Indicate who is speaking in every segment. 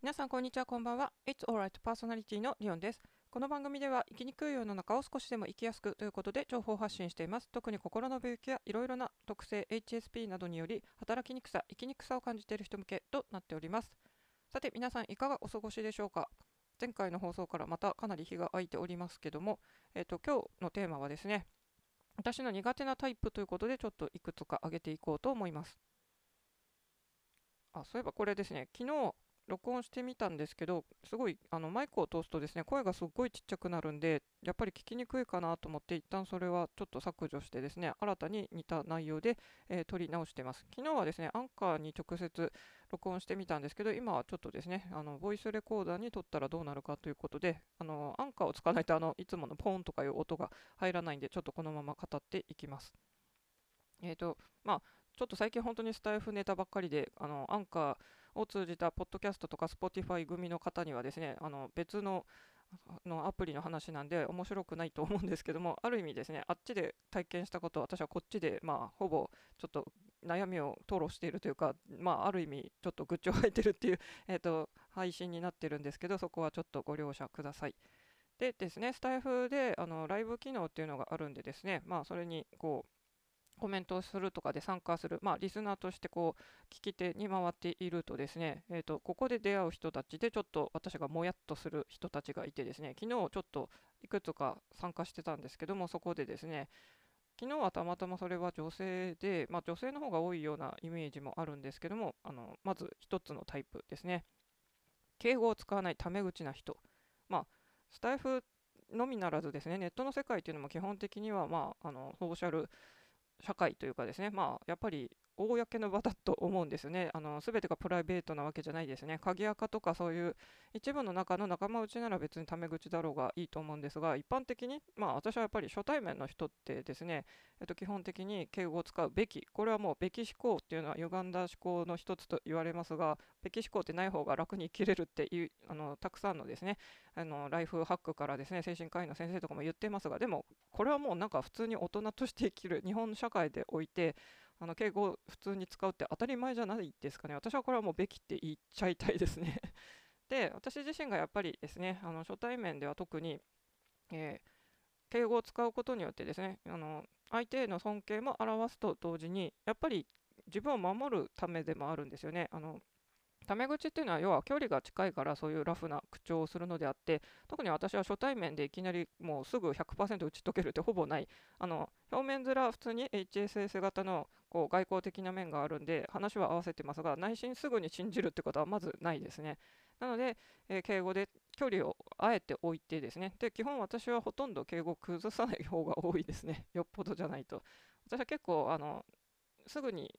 Speaker 1: 皆さんこんにちはこんばんは。It's Alright パーソナリティのリオンです。この番組では生きにくい世の中を少しでも生きやすくということで情報発信しています。特に心の病気やいろいろな特性 HSP などにより働きにくさ生きにくさを感じている人向けとなっております。さて皆さんいかがお過ごしでしょうか？前回の放送からまたかなり日が空いておりますけども、えーと、今日のテーマはですね私の苦手なタイプということでちょっといくつか挙げていこうと思います。あそういえばこれですね。昨日録音してみたんですけど、すごいあのマイクを通すとですね、声がすっごいちっちゃくなるんで、やっぱり聞きにくいかなと思って、一旦それはちょっと削除してですね、新たに似た内容で、えー、撮り直してます。昨日はですね、アンカーに直接録音してみたんですけど、今はちょっとですね、あのボイスレコーダーに撮ったらどうなるかということで、あのアンカーを使わないとあのいつものポーンとかいう音が入らないんで、ちょっとこのまま語っていきます。えっ、ー、と、まあ、ちょっと最近本当にスタイフネタばっかりで、あのアンカーを通じたポッドキャストとか Spotify 組の方にはですね、あの別ののアプリの話なんで面白くないと思うんですけども、ある意味ですね、あっちで体験したことを私はこっちで、まあ、ほぼちょっと悩みを吐露しているというか、まあ、ある意味ちょっと愚痴を吐いてるっていう、えーと、配信になってるんですけど、そこはちょっとご了承ください。でですね、スタイフであのライブ機能っていうのがあるんでですね、まあ、それにこうコメントをするとかで参加する、まあ、リスナーとしてこう聞き手に回っているとですね、えーと、ここで出会う人たちでちょっと私がもやっとする人たちがいてですね昨日ちょっといくつか参加してたんですけどもそこでですね昨日はたまたまそれは女性で、まあ、女性の方が多いようなイメージもあるんですけどもあのまず1つのタイプですね。敬語を使わないタメ口な人。まあスタイフのみならずですねネットの世界というのも基本的には、まあ、あのソーシャル社会というかですね、まあ、やっぱり公の場だと思うんですよね。あの全てがプライベートなわけじゃないですね。鍵垢とかそういう一部の中の仲間内なら別にタメ口だろうがいいと思うんですが、一般的に、まあ私はやっぱり初対面の人ってですね、えっと、基本的に敬語を使うべき、これはもうべき思考っていうのは歪んだ思考の一つと言われますが、べき思考ってない方が楽に生きれるっていう、あのたくさんのですね、あのライフハックからですね、精神科医の先生とかも言ってますが、でもこれはもうなんか普通に大人として生きる日本社会でおいて、あの敬語を普通に使うって当たり前じゃないですかね。私はこれはもうべきって言っちゃいたいですね で、私自身がやっぱりですね、あの初対面では特に、えー、敬語を使うことによってですね、あの相手への尊敬も表すと同時に、やっぱり自分を守るためでもあるんですよね。あのタメ口っていうのは要は距離が近いからそういうラフな口調をするのであって特に私は初対面でいきなりもうすぐ100%打ち解けるってほぼない。あの表面面普通に HSS 型のこう外交的な面があるんで話は合わせてますが内心すぐに信じるってことはまずないですね。なので、えー、敬語で距離をあえて置いてですね。で基本私はほとんど敬語を崩さない方が多いですね。よっぽどじゃないと。私は結構あのすぐに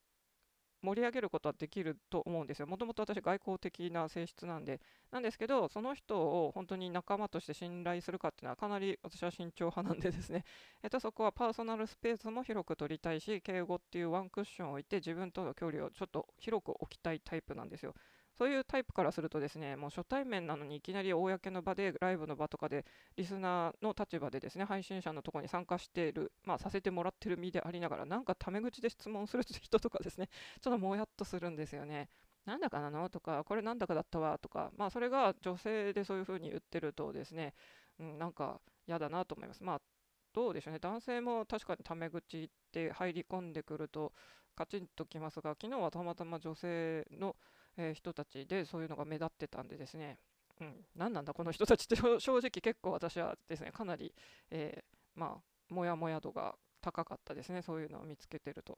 Speaker 1: 盛り上げることはできると思うんですよ。もともと私、外交的な性質なんで、なんですけど、その人を本当に仲間として信頼するかっていうのは、かなり私は慎重派なんでですね、えっと、そこはパーソナルスペースも広く取りたいし、敬語っていうワンクッションを置いて、自分との距離をちょっと広く置きたいタイプなんですよ。そういうタイプからするとですね、もう初対面なのにいきなり公の場で、ライブの場とかで、リスナーの立場でですね、配信者のところに参加している、まあ、させてもらってる身でありながら、なんかタメ口で質問する人とかですね、ちょっともやっとするんですよね。なんだかなの？とか、これなんだかだったわ？とか、まあ、それが女性でそういうふうに言ってるとですね、うん、なんか嫌だなと思います。まあどうでしょうね、男性も確かにタメ口って入り込んでくるとカチンときますが、昨日はたまたま女性の、えー、人たちでそういうのが目立ってたんでですね、うん、何なんだこの人たちって。正直結構私はですね、かなり、えー、まあ、もやもや度が高かったですね、そういうのを見つけてると。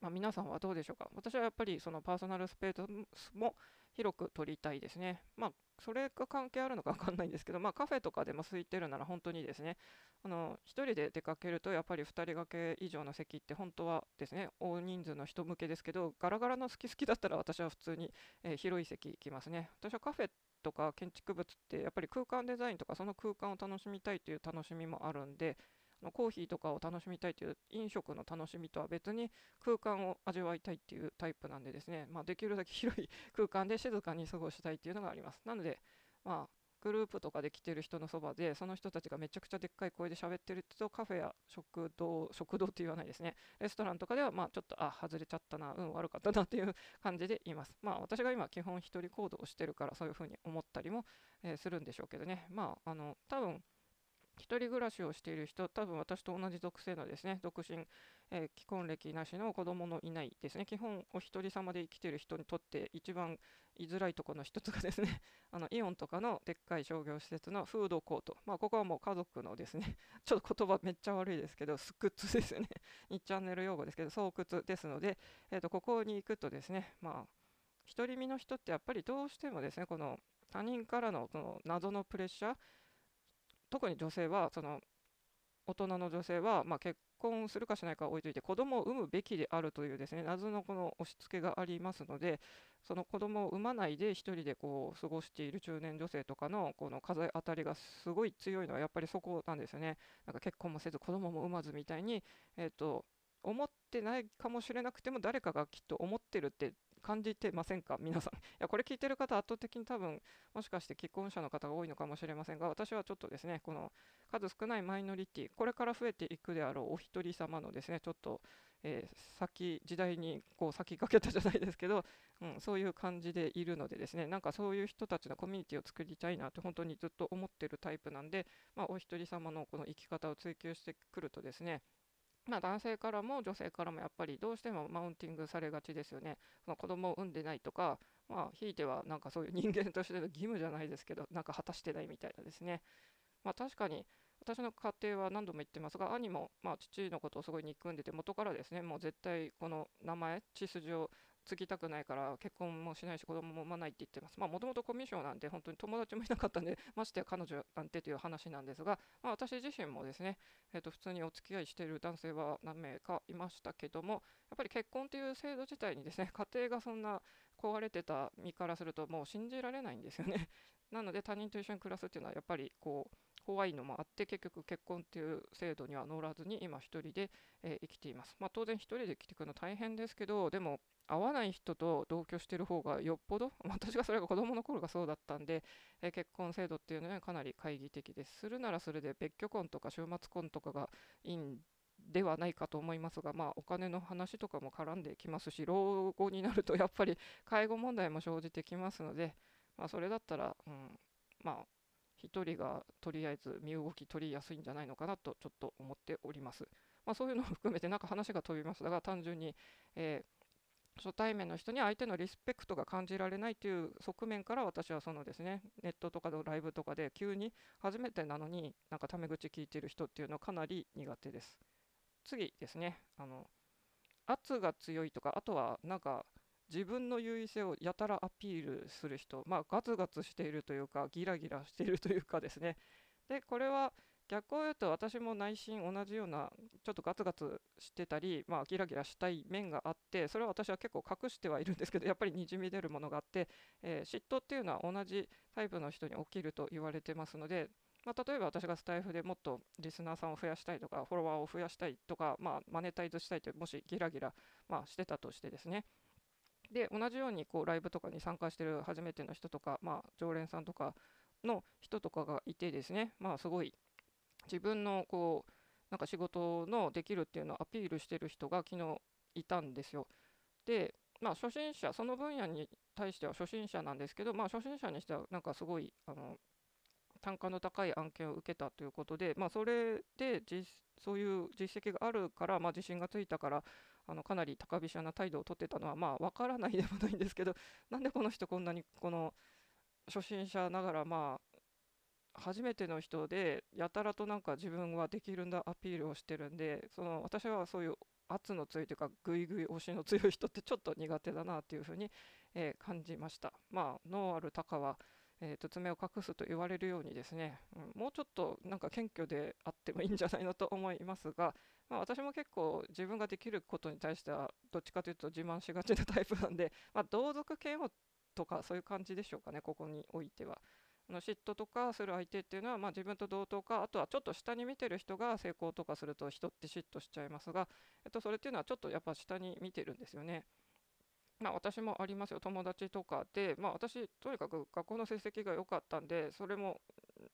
Speaker 1: まあ、皆さんはどうでしょうか。私はやっぱりそのパーソナルスペースも広く取りたいですね。まあ、それが関係あるのか分かんないんですけど、まあ、カフェとかでも空いてるなら本当にですね、あの1人で出かけるとやっぱり2人掛け以上の席って本当はですね、大人数の人向けですけど、ガラガラの好き好きだったら私は普通に、えー、広い席行きますね。私はカフェとか建築物ってやっぱり空間デザインとかその空間を楽しみたいという楽しみもあるんで、のコーヒーとかを楽しみたいという飲食の楽しみとは別に空間を味わいたいっていうタイプなんでですね、まあ、できるだけ広い空間で静かに過ごしたいっていうのがあります。なので、まあ、グループとかで来てる人のそばでその人たちがめちゃくちゃでっかい声で喋ってるとカフェや食堂食堂って言わないですね。レストランとかではまあちょっとあ外れちゃったなうん悪かったなっていう感じで言います。まあ私が今基本一人行動をしてるからそういうふうに思ったりも、えー、するんでしょうけどね。まああの多分一人暮らしをしている人、多分私と同じ属性のですね、独身、えー、既婚歴なしの子供のいないですね、基本お一人様で生きている人にとって一番居づらいところの一つがですね、あのイオンとかのでっかい商業施設のフードコート、まあ、ここはもう家族のですね、ちょっと言葉めっちゃ悪いですけど、スクッツですよね、2チャンネル用語ですけど、巣窟ですので、えーと、ここに行くとですね、まあ、独り身の人ってやっぱりどうしてもですね、この他人からのその謎のプレッシャー、特に女性はその大人の女性は、まあ、結婚するかしないか置いといて子供を産むべきであるというですね謎のこの押し付けがありますのでその子供を産まないで1人でこう過ごしている中年女性とかのこの風当たりがすごい強いのはやっぱりそこなんですよね。なんか結婚もせず子供も産まずみたいに、えーと思ってないかもしれなくても誰かがきっと思ってるって感じてませんか？皆さん。いや、これ聞いてる方、圧倒的に多分、もしかして既婚者の方が多いのかもしれませんが、私はちょっとですね、この数少ないマイノリティ、これから増えていくであろうお一人様のですね、ちょっと、えー、先、時代にこう先駆けたじゃないですけど、うん、そういう感じでいるのでですね、なんかそういう人たちのコミュニティを作りたいなって本当にずっと思ってるタイプなんで、まあ、お一人様のこの生き方を追求してくるとですね、まあ、男性からも女性からもやっぱりどうしてもマウンティングされがちですよね。その子供を産んでないとか、まあ、ひいてはなんかそういう人間としての義務じゃないですけど、なんか果たしてないみたいなですね。まあ、確かに私の家庭は何度も言ってますが、兄もまあ父のことをすごい憎んでて、元からですね、もう絶対この名前、血筋を継ぎたくないから結婚もしないし子供も産まないって言ってます。まあもともとコミュ障なんで本当に友達もいなかったんで、ましてや彼女なんてという話なんですが、まあ、私自身もですね、えー、と普通にお付き合いしている男性は何名かいましたけども、やっぱり結婚という制度自体にですね、家庭がそんな壊れてた身からするともう信じられないんですよね。なので他人と一緒に暮らすっていうのはやっぱりこう怖いのもあって結局結婚っていう制度には乗らずに今一人で、えー、生きています。まあ、当然一人で生きていくの大変ですけどでも合わない人と同居してる方がよっぽど 私がそれが子供の頃がそうだったんで、えー、結婚制度っていうのはかなり懐疑的です。するならそれで別居婚とか週末婚とかがいいんではないかと思いますが、まあ、お金の話とかも絡んできますし老後になるとやっぱり介護問題も生じてきますので、まあ、それだったら、うん、まあ1人がとりあえず身動き取りやすいんじゃないのかなとちょっと思っております。まあ、そういうのを含めてなんか話が飛びますが単純に、えー、初対面の人に相手のリスペクトが感じられないという側面から私はそのですねネットとかのライブとかで急に初めてなのになんかタメ口聞いてる人っていうのはかなり苦手です。次ですねあの圧が強いとかあとはなんか自分の優位性をやたらアピールする人、まあ、ガツガツしているというか、ギラギラしているというかですね。で、これは逆を言うと私も内心同じようなちょっとガツガツしてたり、まあ、ギラギラしたい面があってそれは私は結構隠してはいるんですけどやっぱりにじみ出るものがあって、え、嫉妬っていうのは同じタイプの人に起きると言われてますので、まあ、例えば私がスタイフでもっとリスナーさんを増やしたいとかフォロワーを増やしたいとか、まあ、マネタイズしたいともしギラギラ、まあ、してたとしてですね。で同じようにこうライブとかに参加してる初めての人とか、まあ、常連さんとかの人とかがいてですね、まあ、すごい自分のこうなんか仕事のできるっていうのをアピールしてる人が昨日いたんですよ。で、まあ、初心者、その分野に対しては初心者なんですけど、まあ、初心者にしてはなんかすごいあの単価の高い案件を受けたということで、まあ、それでそういう実績があるから、まあ、自信がついたからあのかなり高飛車な態度をとってたのはまあ分からないでもないんですけどなんでこの人こんなにこの初心者ながらまあ初めての人でやたらとなんか自分はできるんだアピールをしてるんでその私はそういう圧の強いというかぐいぐい押しの強い人ってちょっと苦手だなっていうふうに、えー、感じましたまあ脳ある鷹はえーと、爪を隠すと言われるようにですね、うん、もうちょっとなんか謙虚であってもいいんじゃないのと思いますが、まあ、私も結構自分ができることに対してはどっちかというと自慢しがちなタイプなんで、まあ、同族嫌悪とかそういう感じでしょうかねここにおいては。の嫉妬とかする相手っていうのは、まあ、自分と同等かあとはちょっと下に見てる人が成功とかすると人って嫉妬しちゃいますが、えっと、それっていうのはちょっとやっぱ下に見てるんですよね。まあ、私もありますよ、友達とかで、まあ、私、とにかく学校の成績が良かったんで、それも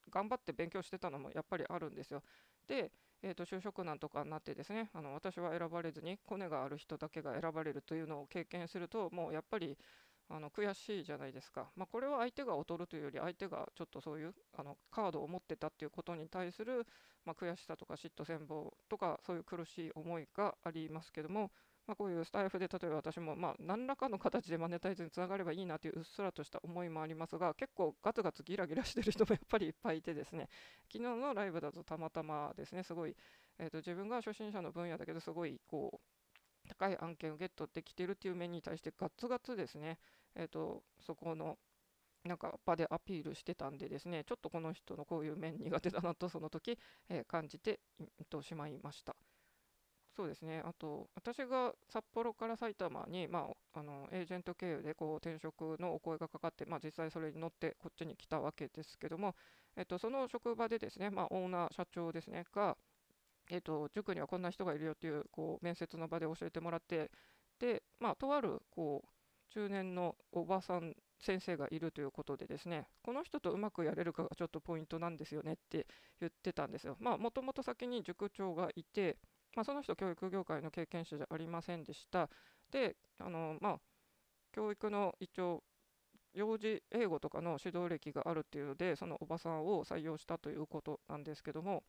Speaker 1: 頑張って勉強してたのもやっぱりあるんですよ。で、えー、と就職難とかになってですねあの私は選ばれずにコネがある人だけが選ばれるというのを経験するともうやっぱりあの悔しいじゃないですか、まあ、これは相手が劣るというより相手がちょっとそういうあのカードを持ってたっていうことに対する、まあ、悔しさとか嫉妬戦望とかそういう苦しい思いがありますけども、まあ、こういうスタイフで例えば私もまあ何らかの形でマネタイズにつながればいいなといううっすらとした思いもありますが結構ガツガツギラギラしてる人も やっぱりいっぱいいてですね。昨日のライブだとたまたまですねすごい、えー、と自分が初心者の分野だけどすごいこう高い案件をゲットできてるっていう面に対してガツガツですね、えー、とそこのなんか場でアピールしてたんでですねちょっとこの人のこういう面苦手だなとその時、えー、感じてとしまいました。そうですね、あと、私が札幌から埼玉に、まあ、あのエージェント経由でこう転職のお声がかかって、まあ、実際それに乗ってこっちに来たわけですけども、えっと、その職場でですね、まあ、オーナー、社長ですね、が、えっと、塾にはこんな人がいるよっていうこう面接の場で教えてもらって、で、まあ、とあるこう中年のおばさん先生がいるということでですねこの人とうまくやれるかがちょっとポイントなんですよねって言ってたんですよ。まあもともと先に塾長がいてまあ、その人教育業界の経験者じゃありませんでした。で、あのまあ、教育の一応幼児英語とかの指導歴があるっていうのでそのおばさんを採用したということなんですけども、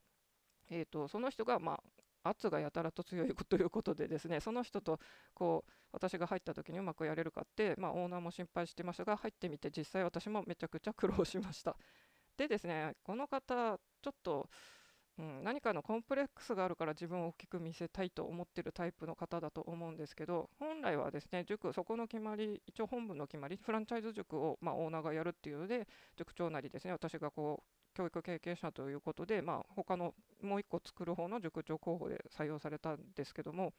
Speaker 1: えーと、その人が、まあ、圧がやたらと強いということでですねその人とこう私が入った時にうまくやれるかって、まあ、オーナーも心配してましたが入ってみて実際私もめちゃくちゃ苦労しました。でですねこの方ちょっとうん、何かのコンプレックスがあるから自分を大きく見せたいと思ってるタイプの方だと思うんですけど本来はですね塾そこの決まり一応本部の決まりフランチャイズ塾を、まあ、オーナーがやるっていうので塾長なりですね私がこう教育経験者ということで、まあ、他のもう1個作る方の塾長候補で採用されたんですけども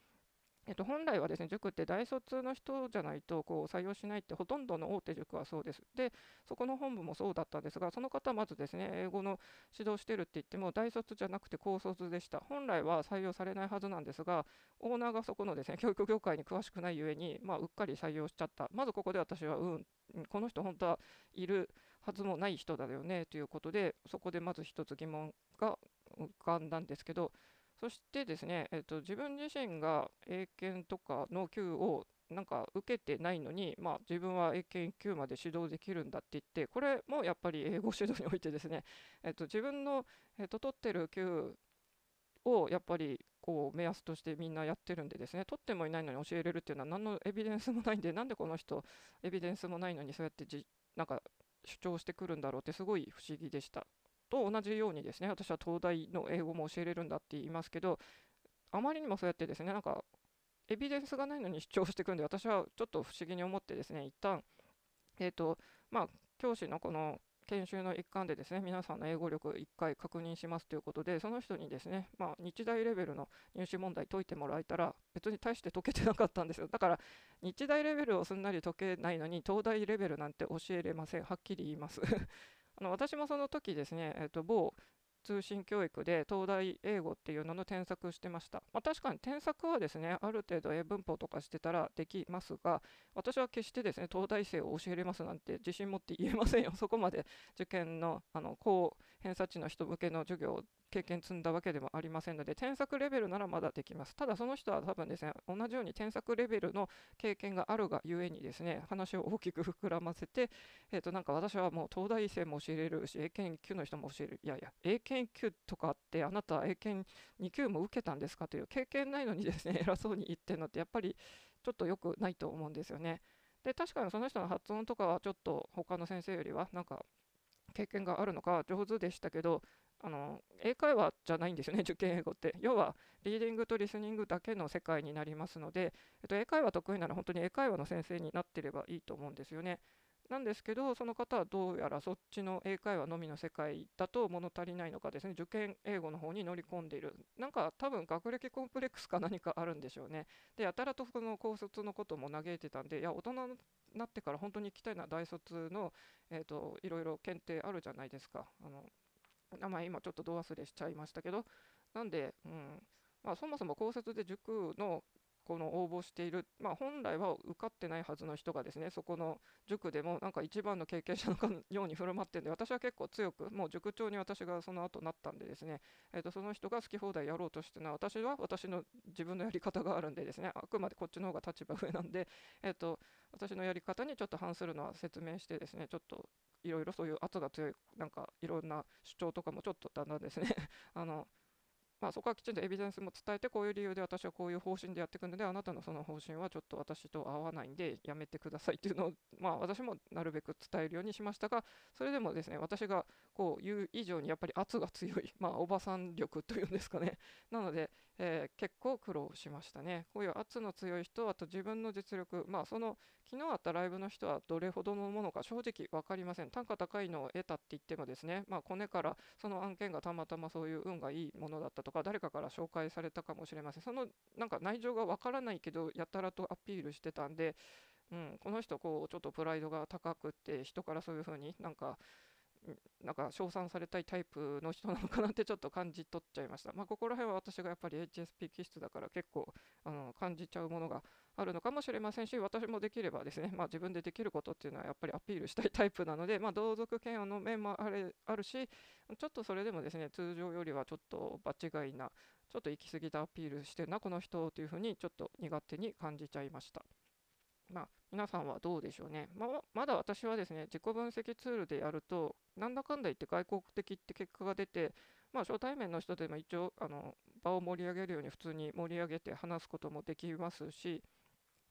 Speaker 1: えっと、本来はですね塾って大卒の人じゃないとこう採用しないってほとんどの大手塾はそうです。で、そこの本部もそうだったんですが、その方はまずですね英語の指導してるって言っても大卒じゃなくて高卒でした。本来は採用されないはずなんですが、オーナーがそこのですね教育業界に詳しくないゆえに、まあ、うっかり採用しちゃった。まずここで私は、うん、この人本当はいるはずもない人だよねということで、そこでまず一つ疑問が浮かんだんですけど、そしてですね、えーと、自分自身が英検とかの級をなんか受けてないのに、まあ、自分は英検級まで指導できるんだって言って、これもやっぱり英語指導においてですね、えーと、自分の、えーと、取ってる級をやっぱりこう目安としてみんなやってるんでですね、取ってもいないのに教えれるっていうのは何のエビデンスもないんで、なんでこの人、エビデンスもないのにそうやってじなんか主張してくるんだろうってすごい不思議でした。と同じようにですね私は東大の英語も教えれるんだって言いますけどあまりにもそうやってですねなんかエビデンスがないのに主張してくるんで私はちょっと不思議に思ってですね一旦えっ、ー、とまあ教師のこの研修の一環でですね皆さんの英語力1回確認しますということでその人にですね、まあ、日大レベルの入試問題解いてもらえたら別に大して解けてなかったんですよ。だから日大レベルをすんなり解けないのに東大レベルなんて教えれません。はっきり言います。あの私もその時ですね、えーと、某通信教育で東大英語っていうのの添削してました。まあ、確かに添削はですね、ある程度英文法とかしてたらできますが、私は決してですね、東大生を教えれますなんて自信持って言えませんよ。そこまで受験のあの高偏差値の人向けの授業経験積んだわけでもありませんので、添削レベルならまだできます。ただその人は多分ですね、同じように添削レベルの経験があるがゆえにですね、話を大きく膨らませて、えっ、ー、となんか私はもう東大生も教えれるし、英検1級の人も教える。いやいや、英検1級とかってあなた英検2級も受けたんですかという経験ないのにですね、偉そうに言ってるのってやっぱりちょっと良くないと思うんですよね。で、確かにその人の発音とかはちょっと他の先生よりはなんか経験があるのか上手でしたけど、あの英会話じゃないんですよね、受験英語って。要は、リーディングとリスニングだけの世界になりますので、えっと、英会話得意なら本当に英会話の先生になってればいいと思うんですよね。なんですけど、その方はどうやらそっちの英会話のみの世界だと物足りないのかですね、受験英語の方に乗り込んでいる。なんか多分学歴コンプレックスか何かあるんでしょうね。で、やたらとこの高卒のことも嘆いてたんで、いや、大人になってから本当に行きたいのは大卒の、えーと、いろいろ検定あるじゃないですか。あの名前今ちょっとど忘れしちゃいましたけど、なんで、うんまあ、そもそも高卒で塾のこの応募している、まあ、本来は受かってないはずの人がですねそこの塾でもなんか一番の経験者のように振る舞ってるんで私は結構強くもう塾長に私がその後なったんでですね、えー、とその人が好き放題やろうとしてるのは私は私の自分のやり方があるんでですねあくまでこっちの方が立場上なんで、えー、と私のやり方にちょっと反するのは説明してですねちょっといろいろそういう圧が強いなんかいろんな主張とかもちょっとだんだんですね。あのまあ、そこはきちんとエビデンスも伝えて、こういう理由で私はこういう方針でやっていくので、あなたのその方針はちょっと私と合わないんで、やめてくださいっていうのを、まあ、私もなるべく伝えるようにしましたが、それでもですね、私がこう言う以上にやっぱり圧が強い、まあ、おばさん力というんですかね。なので、えー、結構苦労しましたね。こういう圧の強い人、あと自分の実力、まあ、その昨日あったライブの人はどれほどのものか正直分かりません。単価高いのを得たって言ってもですね、まあ、コネからその案件がたまたまそういう運がいいものだったとか、誰かから紹介されたかもしれません。そのなんか内情が分からないけど、やたらとアピールしてたんで、うん、この人こうちょっとプライドが高くって人からそういう風になんかなんか称賛されたいタイプの人なのかなってちょっと感じ取っちゃいました。まあ、ここら辺は私がやっぱり HSP 気質だから結構あの感じちゃうものがあるのかもしれませんし、私もできればですね、まあ、自分でできることっていうのはやっぱりアピールしたいタイプなので、まあ、同族嫌悪の面もあるあるし、ちょっとそれでもですね、通常よりはちょっと場違いな、ちょっと行き過ぎたアピールしてるな、この人というふうにちょっと苦手に感じちゃいました。まあ、皆さんはどうでしょうね。ま、まだ私はですね、自己分析ツールでやると、なんだかんだ言って外国的って結果が出て、まあ、初対面の人でも一応あの場を盛り上げるように普通に盛り上げて話すこともできますし、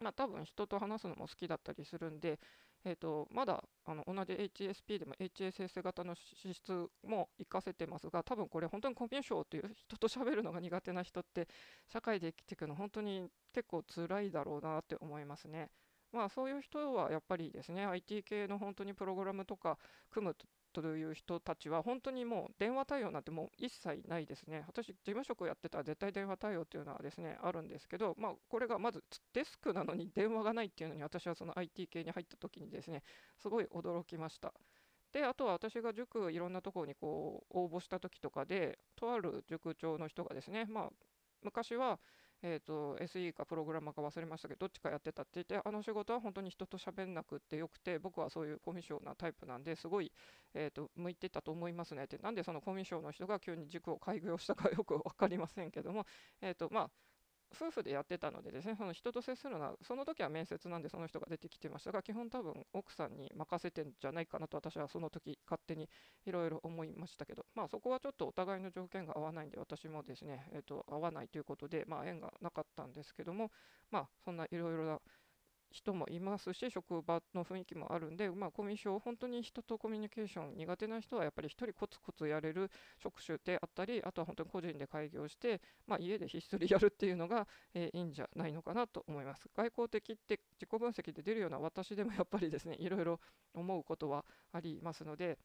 Speaker 1: まあ、多分人と話すのも好きだったりするんで、えーと、まだあの同じ HSP でも HSS 型の資質も活かせてますが、多分これ本当にコミュ障という人と喋るのが苦手な人って社会で生きていくの本当に結構辛いだろうなって思いますね。まあそういう人はやっぱりですね、IT 系の本当にプログラムとか組むという人たちは本当にもう電話対応なんてもう一切ないですね。私、事務職やってたら絶対電話対応っていうのはですね、あるんですけど、まあこれがまずデスクなのに電話がないっていうのに私はその IT 系に入った時にですね、すごい驚きました。で、あとは私が塾いろんなところにこう応募した時とかで、とある塾長の人がですね、まあ昔はえーと、SE かプログラマーか忘れましたけどどっちかやってたって言ってあの仕事は本当に人と喋んなくってよくて僕はそういうコミュ障なタイプなんですごい、えーと、向いてたと思いますねって。なんでそのコミュ障の人が急に塾を開業したかよく分かりませんけども、えーとまあ、夫婦でやってたのでですね、その人と接するのは、その時は面接なんでその人が出てきてましたが、基本多分奥さんに任せてんじゃないかなと私はその時勝手にいろいろ思いましたけど、まあそこはちょっとお互いの条件が合わないんで、私もですね、えっ、ー、と、合わないということで、まあ縁がなかったんですけども、まあそんないろいろな人もいますし、職場の雰囲気もあるんで、まあ、コミュ障、本当に人とコミュニケーション苦手な人は、やっぱり一人コツコツやれる職種であったり、あとは本当に個人で開業して、まあ、家でひっそりやるっていうのが、えー、いいんじゃないのかなと思います。外交的って自己分析で出るような私でもやっぱりですね、いろいろ思うことはありますので、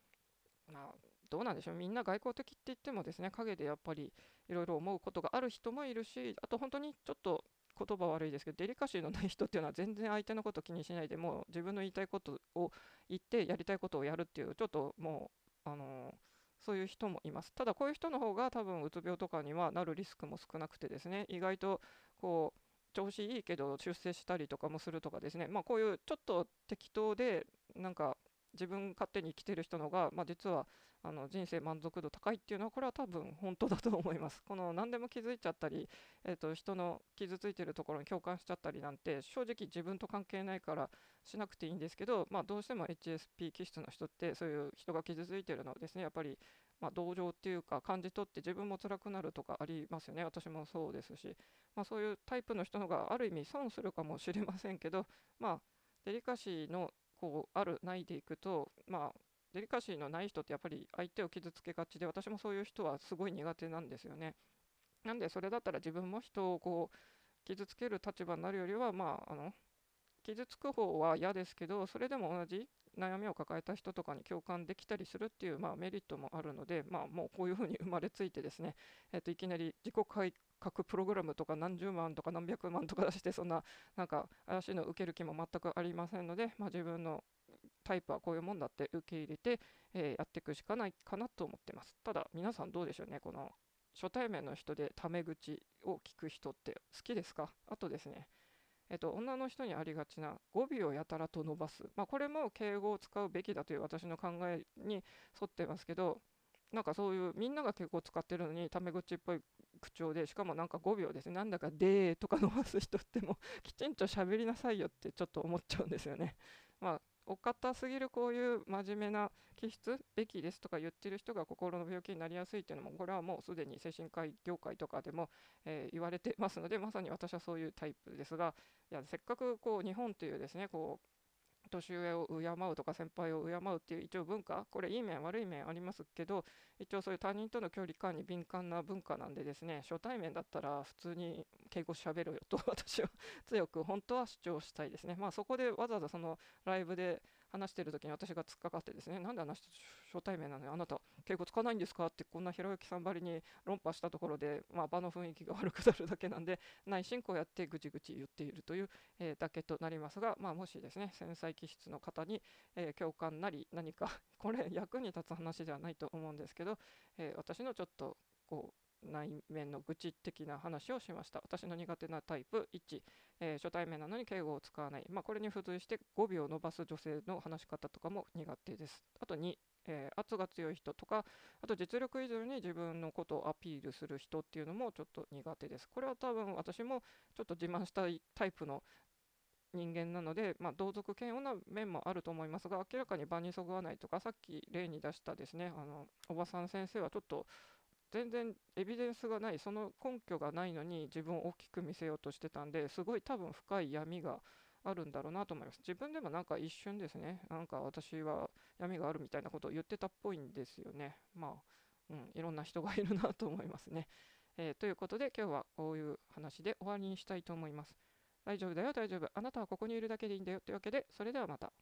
Speaker 1: まあ、どうなんでしょう、みんな外交的って言ってもですね、陰でやっぱりいろいろ思うことがある人もいるし、あと本当にちょっと言葉悪いですけどデリカシーのない人っていうのは全然相手のこと気にしないでもう自分の言いたいことを言ってやりたいことをやるっていうちょっともうあのー、そういう人もいます。ただこういう人の方が多分うつ病とかにはなるリスクも少なくてですね意外とこう調子いいけど出世したりとかもするとかですねまあこういうちょっと適当でなんか自分勝手に生きてる人のが、まあ、実はあの人生満足度高いっていうのはこれは多分本当だと思います。この何でも気づいちゃったり、えーと、人の傷ついてるところに共感しちゃったりなんて正直自分と関係ないからしなくていいんですけど、まあ、どうしても HSP 気質の人ってそういう人が傷ついてるのをですねやっぱりまあ、同情っていうか感じ取って自分も辛くなるとかありますよね私もそうですし、まあ、そういうタイプの人のがある意味損するかもしれませんけどまあデリカシーのこうあるないでいくとまあデリカシーのない人ってやっぱり相手を傷つけがちで私もそういう人はすごい苦手なんですよね。なんでそれだったら自分も人をこう傷つける立場になるよりはまああの傷つく方は嫌ですけどそれでも同じ悩みを抱えた人とかに共感できたりするっていう、まあ、メリットもあるので、まあ、もうこういうふうに生まれついてですね、えー、といきなり自己改革プログラムとか何十万とか何百万とか出してそんななんか怪しいの受ける気も全くありませんので、まあ、自分のタイプはこういうもんだって受け入れて、えー、やっていくしかないかなと思ってます。ただ皆さんどうでしょうね、この初対面の人でタメ口を聞く人って好きですか？あとですね、えっと、女の人にありがちな語尾をやたらと伸ばす、まあ、これも敬語を使うべきだという私の考えに沿ってますけどなんかそういうみんなが敬語を使ってるのにタメ口っぽい口調でしかもなんか語尾をですねなんだか「で」とか伸ばす人ってもきちんと喋りなさいよってちょっと思っちゃうんですよね。まあお堅すぎるこういう真面目な気質べきですとか言ってる人が心の病気になりやすいっていうのもこれはもうすでに精神科医業界とかでも、えー、言われてますのでまさに私はそういうタイプですがいやせっかくこう日本というですねこう年上を敬うとか先輩を敬うっていう一応文化これいい面悪い面ありますけど一応そういう他人との距離感に敏感な文化なんでですね初対面だったら普通に敬語しゃべるよと私は強く本当は主張したいですね。まあそこでわざわざそのライブで話してる時に私が突っかかってですね、なんであの人初対面なのにあなた敬語つかないんですか？ってこんなひろゆきさんばりに論破したところで、まあ、場の雰囲気が悪くなるだけなんで、内進行やってぐちぐち言っているという、えー、だけとなりますが、まあ、もしですね、繊細気質の方に、えー、共感なり何かこれ役に立つ話ではないと思うんですけど、えー、私のちょっとこう内面の愚痴的な話をしました。私の苦手なタイプ1、えー、初対面なのに敬語を使わない。まあ、これに付随して語尾を伸ばす女性の話し方とかも苦手です。あと2、えー、圧が強い人とか、あと実力以上に自分のことをアピールする人っていうのもちょっと苦手です。これは多分私もちょっと自慢したいタイプの人間なので、まあ、同族嫌悪な面もあると思いますが、明らかに場にそぐわないとか、さっき例に出したですね、あのおばさん先生はちょっと全然エビデンスがないその根拠がないのに自分を大きく見せようとしてたんですごい多分深い闇があるんだろうなと思います。自分でもなんか一瞬ですねなんか私は闇があるみたいなことを言ってたっぽいんですよね。まあうんいろんな人がいるなと思いますね、えー、ということで今日はこういう話で終わりにしたいと思います。大丈夫だよ大丈夫。あなたはここにいるだけでいいんだよというわけでそれではまた。